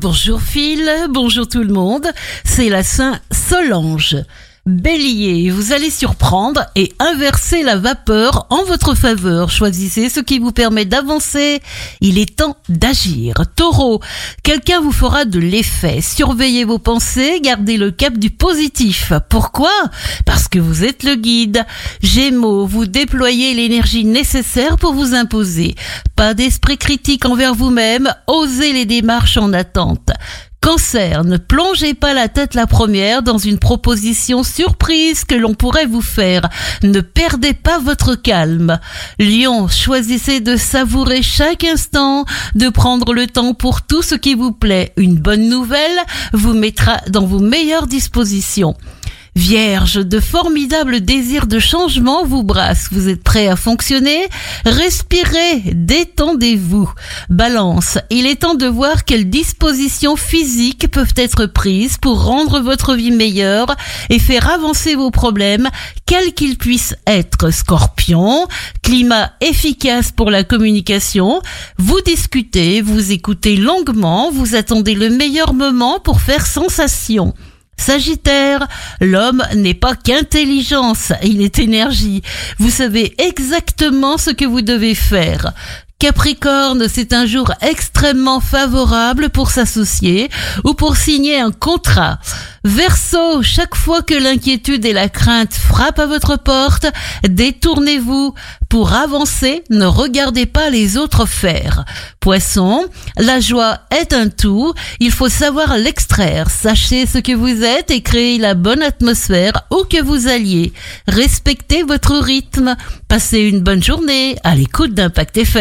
Bonjour Phil, bonjour tout le monde, c'est la Saint Solange. Bélier, vous allez surprendre et inverser la vapeur en votre faveur. Choisissez ce qui vous permet d'avancer. Il est temps d'agir. Taureau, quelqu'un vous fera de l'effet. Surveillez vos pensées, gardez le cap du positif. Pourquoi? Parce que vous êtes le guide. Gémeaux, vous déployez l'énergie nécessaire pour vous imposer. Pas d'esprit critique envers vous-même, osez les démarches en attente. Cancer, ne plongez pas la tête la première dans une proposition surprise que l'on pourrait vous faire. Ne perdez pas votre calme. Lion, choisissez de savourer chaque instant, de prendre le temps pour tout ce qui vous plaît. Une bonne nouvelle vous mettra dans vos meilleures dispositions. Vierge, de formidables désirs de changement vous brassent. Vous êtes prêt à fonctionner? Respirez, détendez-vous. Balance, il est temps de voir quelles dispositions physiques peuvent être prises pour rendre votre vie meilleure et faire avancer vos problèmes, quels qu'ils puissent être. Scorpion, climat efficace pour la communication. Vous discutez, vous écoutez longuement, vous attendez le meilleur moment pour faire sensation. Sagittaire, l'homme n'est pas qu'intelligence, il est énergie. Vous savez exactement ce que vous devez faire. Capricorne, c'est un jour extrêmement favorable pour s'associer ou pour signer un contrat. Verseau, chaque fois que l'inquiétude et la crainte frappent à votre porte, détournez-vous. Pour avancer, ne regardez pas les autres faire. Poisson, la joie est un tout, il faut savoir l'extraire. Sachez ce que vous êtes et créez la bonne atmosphère où que vous alliez. Respectez votre rythme. Passez une bonne journée à l'écoute d'Impact FM.